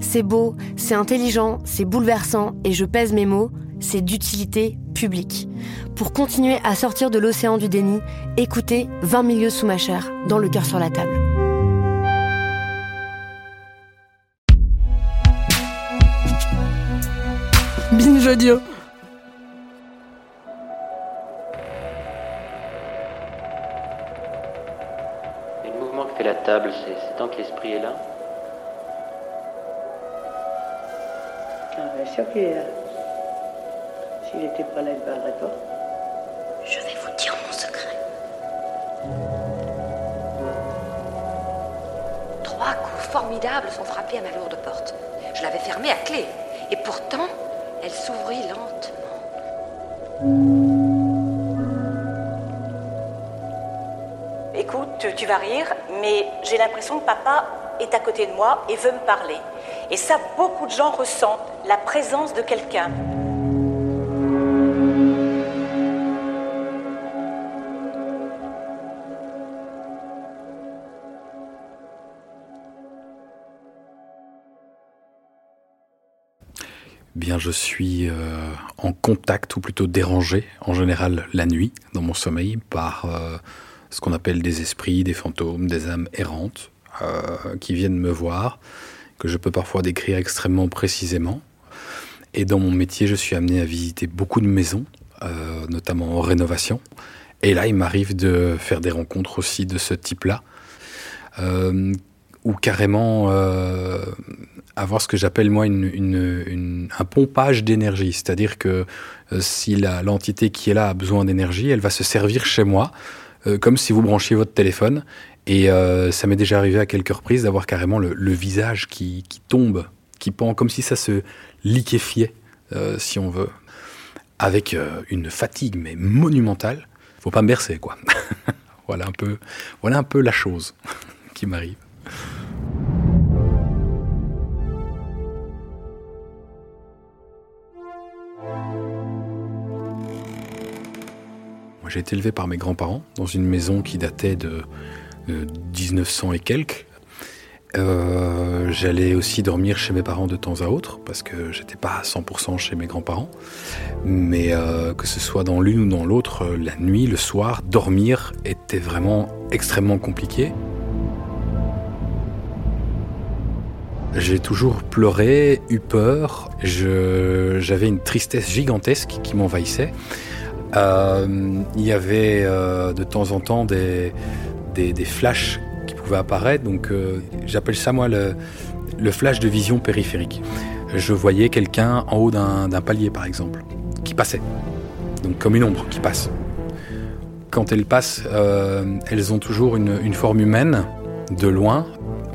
C'est beau, c'est intelligent, c'est bouleversant, et je pèse mes mots, c'est d'utilité publique. Pour continuer à sortir de l'océan du déni, écoutez 20 milieux sous ma chair, dans le cœur sur la table. Binge audio. Et le mouvement que fait la table, c'est c'est tant que l'esprit est là? Sûr qu'il est là. S'il n'était pas là, il ne parlerait pas. Je vais vous dire mon secret. Trois coups formidables sont frappés à ma lourde porte. Je l'avais fermée à clé. Et pourtant, elle s'ouvrit lentement. Écoute, tu vas rire, mais j'ai l'impression que papa est à côté de moi et veut me parler. Et ça, beaucoup de gens ressentent la présence de quelqu'un. Bien, je suis euh, en contact, ou plutôt dérangé, en général la nuit, dans mon sommeil, par euh, ce qu'on appelle des esprits, des fantômes, des âmes errantes, euh, qui viennent me voir, que je peux parfois décrire extrêmement précisément. Et dans mon métier, je suis amené à visiter beaucoup de maisons, euh, notamment en rénovation. Et là, il m'arrive de faire des rencontres aussi de ce type-là, euh, ou carrément euh, avoir ce que j'appelle moi un pompage d'énergie. C'est-à-dire que si l'entité qui est là a besoin d'énergie, elle va se servir chez moi, comme si vous branchiez votre téléphone. Et euh, ça m'est déjà arrivé à quelques reprises d'avoir carrément le, visage qui, qui tombe, qui pend, comme si ça se liquéfiait, euh, si on veut, avec euh, une fatigue mais monumentale. Faut pas me bercer, quoi. voilà un peu, voilà un peu la chose qui m'arrive. J'ai été élevé par mes grands-parents dans une maison qui datait de 1900 et quelques. Euh, J'allais aussi dormir chez mes parents de temps à autre parce que j'étais pas à 100% chez mes grands-parents. Mais euh, que ce soit dans l'une ou dans l'autre, euh, la nuit, le soir, dormir était vraiment extrêmement compliqué. J'ai toujours pleuré, eu peur. J'avais une tristesse gigantesque qui m'envahissait. Euh, il y avait euh, de temps en temps des, des, flashs qui pouvaient apparaître. Donc, euh, j'appelle ça moi le, flash de vision périphérique. Je voyais quelqu'un en haut d'un palier, par exemple, qui passait. Donc, comme une ombre qui passe. Quand elles passent, euh, elles ont toujours une, forme humaine, de loin.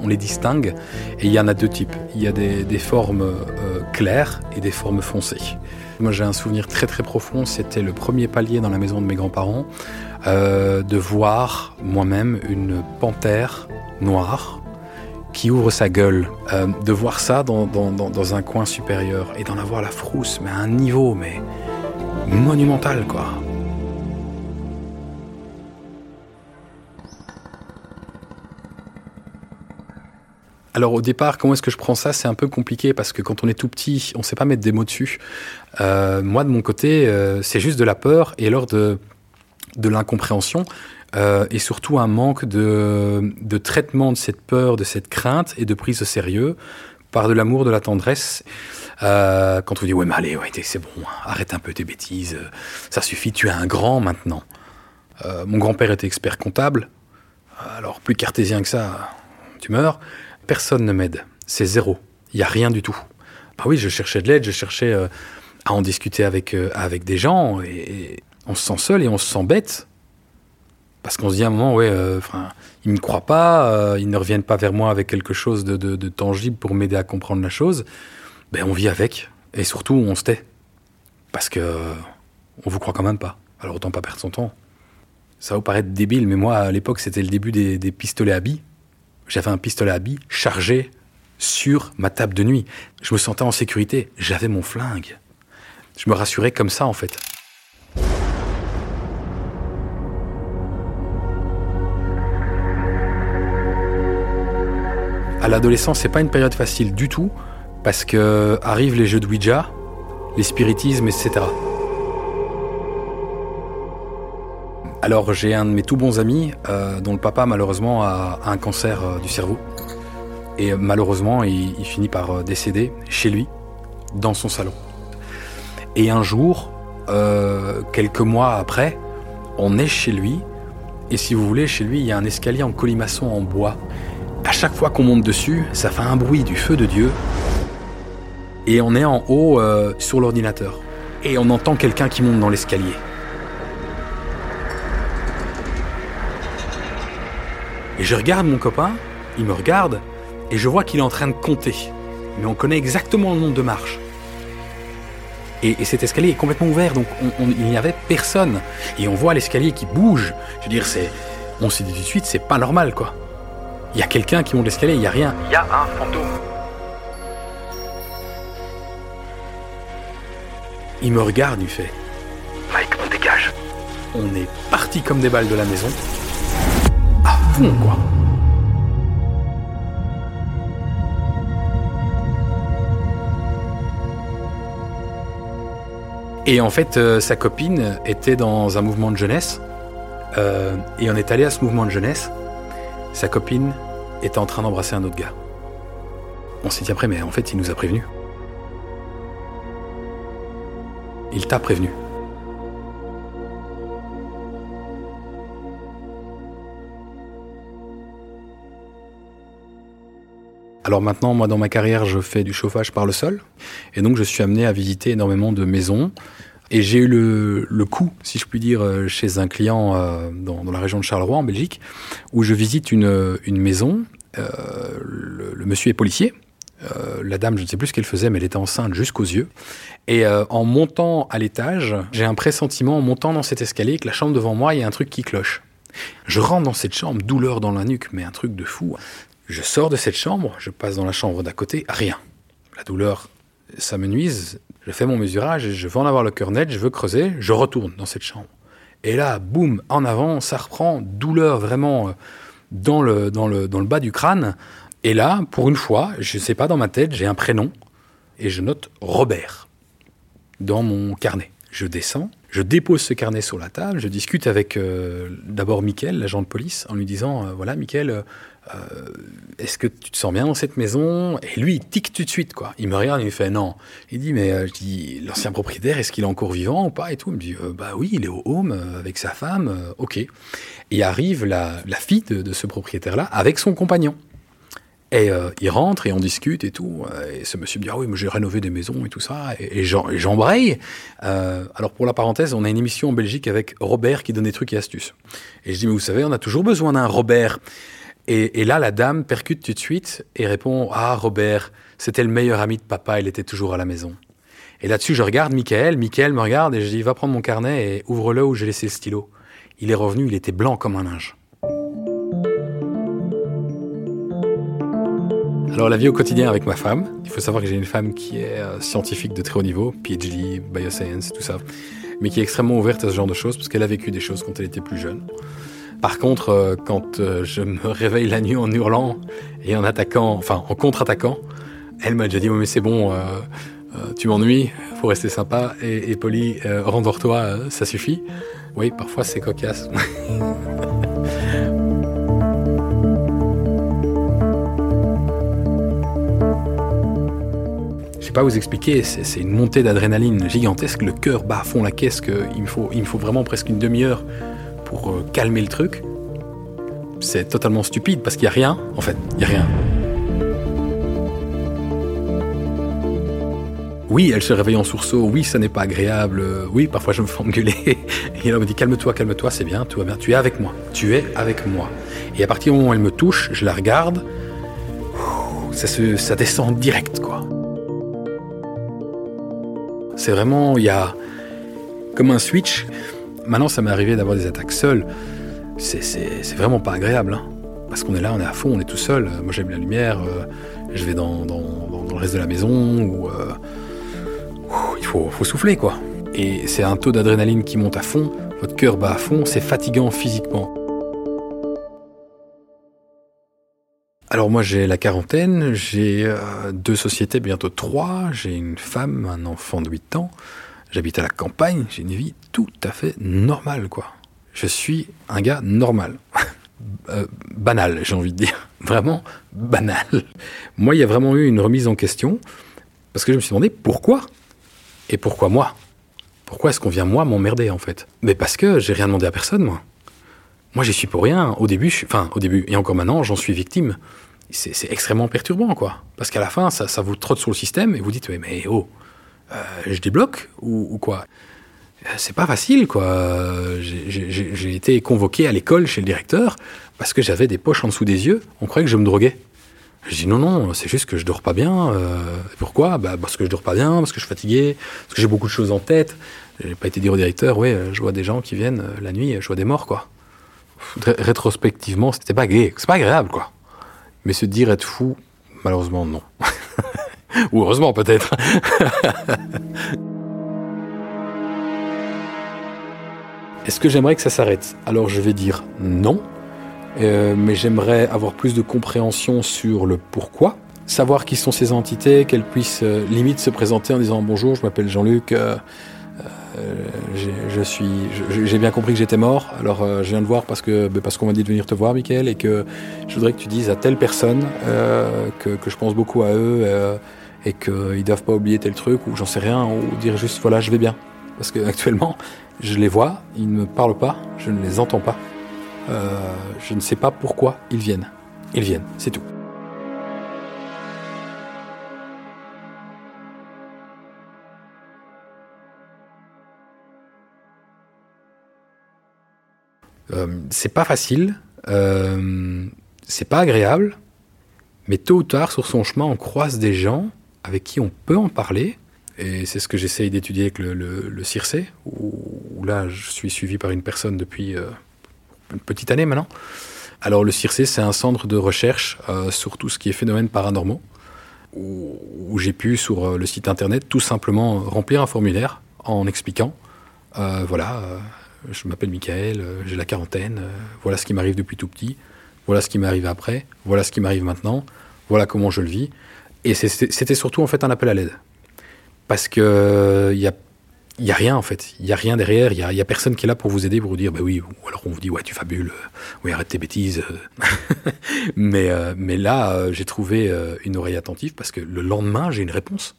On les distingue. Et il y en a deux types. Il y a des, formes claires et des formes foncées. Moi, j'ai un souvenir très très profond. C'était le premier palier dans la maison de mes grands-parents, euh, de voir moi-même une panthère noire qui ouvre sa gueule, Euh, de voir ça dans, dans, un coin supérieur et d'en avoir la frousse, mais à un niveau mais monumental quoi. Alors au départ, comment est-ce que je prends ça? C'est un peu compliqué parce que quand on est tout petit, on ne sait pas mettre des mots dessus. Euh, moi, de mon côté, euh, c'est juste de la peur et alors de, de l'incompréhension. euh, et surtout un manque de, de traitement de cette peur, de cette crainte et de prise au sérieux par de l'amour, de la tendresse. Quand on dit ouais mais allez, c'est bon, arrête un peu tes bêtises, ça suffit, tu es un grand maintenant. Mon grand-père était expert comptable, alors plus cartésien que ça, tu meurs. Personne ne m'aide, c'est zéro, il y a rien du tout. Bah oui, je cherchais de l'aide, je cherchais euh, à en discuter avec euh, avec des gens et, on se sent seul et on se sent bête parce qu'on se dit à un moment ouais, enfin ils me croient pas, ils ne reviennent pas vers moi avec quelque chose de, tangible pour m'aider à comprendre la chose. Ben on vit avec et surtout on se tait parce que on vous croit quand même pas. Alors autant pas perdre son temps. Ça va vous paraître débile, mais moi, à l'époque, c'était le début des, pistolets à billes. J'avais un pistolet à billes chargé sur ma table de nuit. Je me sentais en sécurité. J'avais mon flingue. Je me rassurais comme ça, en fait. À l'adolescence, c'est pas une période facile du tout, parce que arrivent les jeux de Ouija, les spiritismes, etc. Alors j'ai un de mes tout bons amis euh, dont le papa malheureusement a, un cancer euh, du cerveau. Et malheureusement il, finit par euh, décéder chez lui, dans son salon. Et un jour, quelques mois après, on est chez lui. Et si vous voulez, chez lui, il y a un escalier en colimaçon en bois. À chaque fois qu'on monte dessus, ça fait un bruit du feu de Dieu. Et on est en haut sur l'ordinateur. Et on entend quelqu'un qui monte dans l'escalier. Et je regarde mon copain, il me regarde, et je vois qu'il est en train de compter. Mais on connaît exactement le nombre de marches. Et, cet escalier est complètement ouvert, donc il n'y avait personne. Et on voit l'escalier qui bouge. Je veux dire, c'est, on s'est dit tout de suite, c'est pas normal, quoi. Il y a quelqu'un qui monte l'escalier, il n'y a rien. Il y a un fantôme. Il me regarde, il fait. Mike, on dégage. On est parti comme des balles de la maison Et en fait, euh, sa copine était dans un mouvement de jeunesse. Euh, et on est allé à ce mouvement de jeunesse. Sa copine était en train d'embrasser un autre gars. On s'est dit après, mais en fait, il nous a prévenu. Il t'a prévenu. Alors maintenant, moi, dans ma carrière, je fais du chauffage par le sol. Et donc, je suis amené à visiter énormément de maisons. Et j'ai eu le, le, coup, si je puis dire, euh, chez un client euh, dans, la région de Charleroi, en Belgique, où je visite une, une maison. Euh, le, monsieur est policier. La dame, je ne sais plus ce qu'elle faisait, mais elle était enceinte jusqu'aux yeux. Et en montant à l'étage, j'ai un pressentiment, en montant dans cet escalier, que la chambre devant moi, il y a un truc qui cloche. Je rentre dans cette chambre, douleur dans la nuque, mais un truc de fou. Je sors de cette chambre, je passe dans la chambre d'à côté, rien. La douleur, ça me nuise. Je fais mon mesurage je veux en avoir le cœur net, je veux creuser, je retourne dans cette chambre. Et là, boum, en avant, ça reprend, douleur vraiment euh, dans le, dans le, dans le bas du crâne. Et là, pour une fois, je ne sais pas, dans ma tête, j'ai un prénom et je note Robert dans mon carnet. Je descends, je dépose ce carnet sur la table, je discute avec euh, d'abord Mickaël, l'agent de police, en lui disant, euh, voilà Mickaël, euh, est-ce que tu te sens bien dans cette maison? Et lui, il tique tout de suite, quoi. Il me regarde, il me fait non. Il dit, mais euh, l'ancien propriétaire, est-ce qu'il est encore vivant ou pas Et tout? Il me dit, bah oui, il est au home avec sa femme, ok. Et arrive la, fille de, ce propriétaire-là avec son compagnon. Et il rentre et on discute et tout. Et ce monsieur me dit Ah oui, mais j'ai rénové des maisons et tout ça. Et, et j'embraye. alors, pour la parenthèse, on a une émission en Belgique avec Robert qui donne des trucs et astuces. Et je dis Mais vous savez, on a toujours besoin d'un Robert. Et, là, la dame percute tout de suite et répond Ah, Robert, c'était le meilleur ami de papa, il était toujours à la maison. Et là-dessus, je regarde Michael, Michael me regarde et je dis Va prendre mon carnet et ouvre-le où j'ai laissé le stylo. Il est revenu, il était blanc comme un linge. Alors, la vie au quotidien avec ma femme, il faut savoir que j'ai une femme qui est euh, scientifique de très haut niveau, PhD, bioscience, tout ça, mais qui est extrêmement ouverte à ce genre de choses parce qu'elle a vécu des choses quand elle était plus jeune. Par contre, euh, quand euh, je me réveille la nuit en hurlant et en attaquant, enfin en contre-attaquant, elle m'a déjà dit mais c'est bon, euh, tu m'ennuies, faut rester sympa et, et poli, rendors-toi, ça suffit. Oui, parfois c'est cocasse. pas vous expliquer, c'est une montée d'adrénaline gigantesque, le cœur bat à fond la caisse, il me, faut, il me faut vraiment presque une demi-heure pour euh, calmer le truc. C'est totalement stupide parce qu'il n'y a rien, en fait, il n'y a rien. Oui, elle se réveille en sursaut, oui, ça n'est pas agréable, oui, parfois je me fais engueuler. Et elle me dit calme-toi, calme-toi, c'est bien, tout va bien, tu es avec moi, tu es avec moi. Et à partir du moment où elle me touche, je la regarde, ça, se, ça descend direct, quoi. C'est vraiment, il y a comme un switch. Maintenant, ça m'est arrivé d'avoir des attaques seules. C'est vraiment pas agréable, hein. parce qu'on est là, on est à fond, on est tout seul. Moi, j'aime la lumière, euh, je vais dans, dans, le reste de la maison, euh, il faut, faut souffler, quoi. Et c'est un taux d'adrénaline qui monte à fond, votre cœur bat à fond, c'est fatigant physiquement. Alors moi j'ai la quarantaine, j'ai euh, deux sociétés, bientôt trois, j'ai une femme, un enfant de 8 ans, j'habite à la campagne, j'ai une vie tout à fait normale quoi. Je suis un gars normal. Euh, banal, j'ai envie de dire. Vraiment banal. Moi, il y a vraiment eu une remise en question parce que je me suis demandé pourquoi et pourquoi moi Pourquoi est-ce qu'on vient moi m'emmerder en fait? Mais parce que j'ai rien demandé à personne moi. Moi, j'y suis pour rien. Au début, enfin, au début, et encore maintenant, j'en suis victime. C'est extrêmement perturbant, quoi. Parce qu'à la fin, ça, vous trotte sur le système et vous dites, mais oh, euh, je débloque ou, quoi? Euh, C'est pas facile, quoi. J'ai été convoqué à l'école chez le directeur parce que j'avais des poches en dessous des yeux. On croyait que je me droguais. Je dis non, non, c'est juste que je dors pas bien. Euh, pourquoi? Bah, Parce que je dors pas bien, parce que je suis fatigué, parce que j'ai beaucoup de choses en tête. J'ai pas été dire au directeur, oui, je vois des gens qui viennent la nuit, je vois des morts, quoi rétrospectivement, c'était pas gay, pas agréable, quoi. Mais se dire être fou, malheureusement, non. Ou heureusement, peut-être. Est-ce que j'aimerais que ça s'arrête? Alors je vais dire non, euh, mais j'aimerais avoir plus de compréhension sur le pourquoi, savoir qui sont ces entités, qu'elles puissent euh, limite se présenter en disant bonjour, je m'appelle Jean-Luc, euh, je suis, j'ai bien compris que j'étais mort. Alors euh, je viens de voir parce que ben, parce qu'on m'a dit de venir te voir, Michael, et que je voudrais que tu dises à telle personne euh, que, que, je pense beaucoup à eux et qu'ils doivent pas oublier tel truc ou j'en sais rien ou dire juste voilà je vais bien. Parce que actuellement je les vois, ils ne me parlent pas, je ne les entends pas. je ne sais pas pourquoi ils viennent. Ils viennent, c'est tout. C'est pas facile, euh, c'est pas agréable, mais tôt ou tard, sur son chemin, on croise des gens avec qui on peut en parler. Et c'est ce que j'essaye d'étudier avec le, CIRCE, où, là, je suis suivi par une personne depuis euh, une petite année maintenant. Alors, le CIRCE, c'est un centre de recherche sur tout ce qui est phénomènes paranormaux, où j'ai pu, sur le site internet, tout simplement remplir un formulaire en expliquant, voilà je m'appelle Michael, euh, j'ai la quarantaine, euh, voilà ce qui m'arrive depuis tout petit, voilà ce qui m'arrive après, voilà ce qui m'arrive maintenant, voilà comment je le vis. Et c'était surtout en fait un appel à l'aide. Parce que il y a, y a rien en fait, il y a rien derrière, il y a, a, personne qui est là pour vous aider, pour vous dire bah oui, ou alors on vous dit ouais tu fabules, euh, oui arrête tes bêtises. mais là j'ai trouvé une oreille attentive parce que le lendemain j'ai une réponse.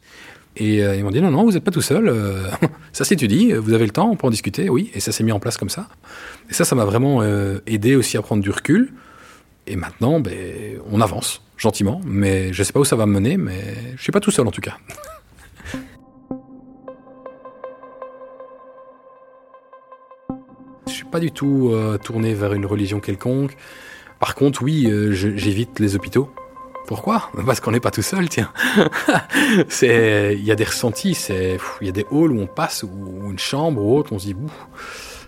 Et euh, ils m'ont dit non, non, vous n'êtes pas tout seul. Euh, ça s'étudie, vous avez le temps, on peut en discuter, oui. Et ça s'est mis en place comme ça. Et ça, ça m'a vraiment euh, aidé aussi à prendre du recul. Et maintenant, ben, on avance gentiment, mais je ne sais pas où ça va me mener, mais je suis pas tout seul en tout cas. je suis pas du tout tourné vers une religion quelconque. Par contre, oui, j'évite les hôpitaux. Pourquoi? Parce qu'on n'est pas tout seul, tiens. il y a des ressentis, il y a des halls où on passe ou une chambre ou autre, on se dit,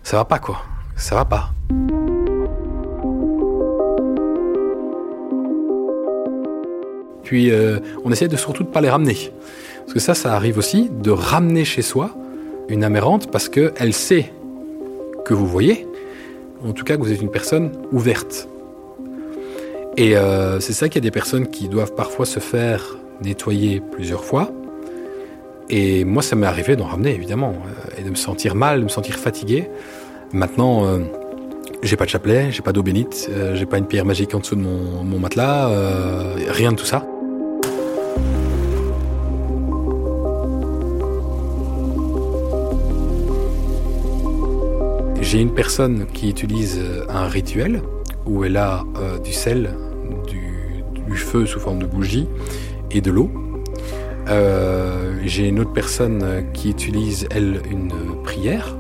ça va pas quoi, ça va pas. Puis euh, on essaie de surtout de pas les ramener, parce que ça, ça arrive aussi de ramener chez soi une amérante parce que elle sait que vous voyez, en tout cas que vous êtes une personne ouverte et euh, c'est ça qu'il y a des personnes qui doivent parfois se faire nettoyer plusieurs fois. Et moi, ça m'est arrivé d'en ramener, évidemment, euh, et de me sentir mal, de me sentir fatigué. Maintenant, euh, j'ai pas de chapelet, j'ai pas d'eau bénite, j'ai pas une pierre magique en dessous de mon, matelas, rien de tout ça. J'ai une personne qui utilise un rituel où elle a du sel du, feu sous forme de bougie et de l'eau. J'ai une autre personne qui utilise, elle, une prière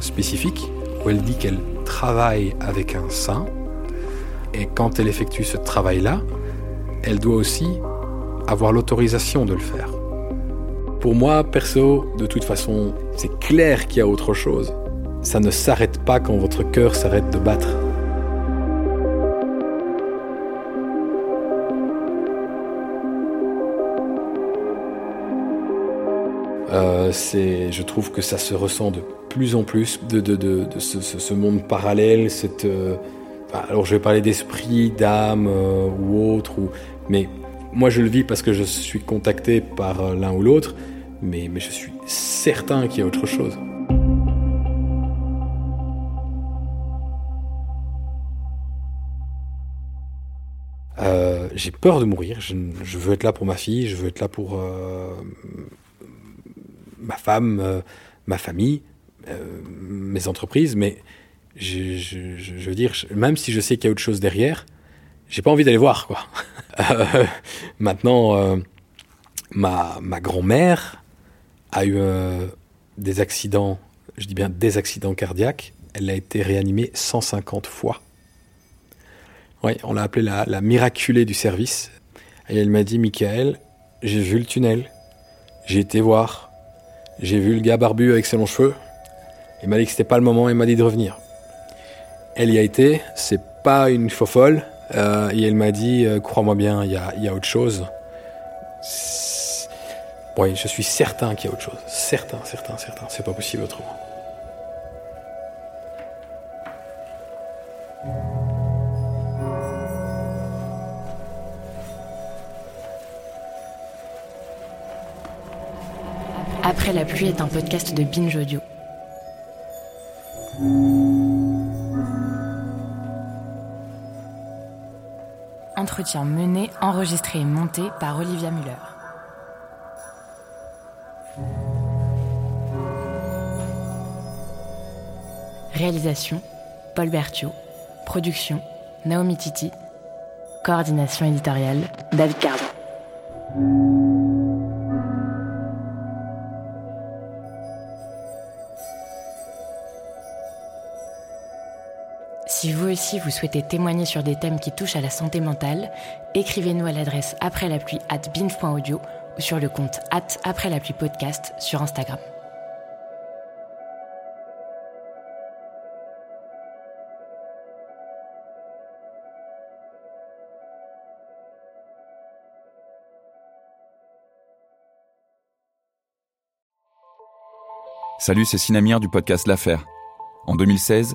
spécifique où elle dit qu'elle travaille avec un saint. Et quand elle effectue ce travail-là, elle doit aussi avoir l'autorisation de le faire. Pour moi, perso, de toute façon, c'est clair qu'il y a autre chose. Ça ne s'arrête pas quand votre cœur s'arrête de battre. Euh, je trouve que ça se ressent de plus en plus de, ce, monde parallèle, cette, euh, alors je vais parler d'esprit, d'âme euh, ou autre, mais moi je le vis parce que je suis contacté par l'un ou l'autre, mais, je suis certain qu'il y a autre chose. j'ai peur de mourir, je, veux être là pour ma fille, je veux être là pour ma femme, euh, ma famille, euh, mes entreprises, mais je, veux dire, même si je sais qu'il y a autre chose derrière, j'ai pas envie d'aller voir, quoi. Euh, maintenant, ma, ma grand-mère a eu des accidents, je dis bien des accidents cardiaques. Elle a été réanimée 150 fois. Oui, on l'a appelée la, la miraculée du service. Et elle m'a dit, Michael, j'ai vu le tunnel, j'ai été voir, j'ai vu le gars barbu avec ses longs cheveux. Il m'a dit que c'était pas le moment, il m'a dit de revenir. Elle y a été, c'est pas une faux folle. Euh, et elle m'a dit, euh, crois-moi bien, il y a, y a, autre chose. Oui, je suis certain qu'il y a autre chose. Certain, certain, certain. C'est pas possible autrement. Après la pluie est un podcast de Binge Audio. Entretien mené, enregistré et monté par Olivia Muller. Réalisation Paul Berthiaud. Production Naomi Titi. Coordination éditoriale David Cardon. Aussi vous souhaitez témoigner sur des thèmes qui touchent à la santé mentale, écrivez-nous à l'adresse après la pluie at binge.audio ou sur le compte at après la pluie podcast sur Instagram. Salut, c'est Sinamir du podcast L'Affaire. En 2016,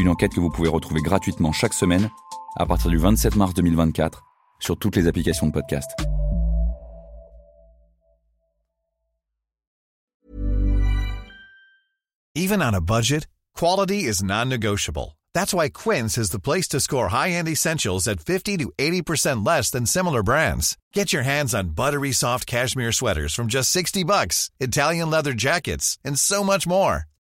une enquête que vous pouvez retrouver gratuitement chaque semaine à partir du 27 mars 2024 sur toutes les applications de podcast. Even on a budget, quality is non-negotiable. That's why Quince is the place to score high-end essentials at 50 to 80% less than similar brands. Get your hands on buttery soft cashmere sweaters from just 60 bucks, Italian leather jackets, and so much more.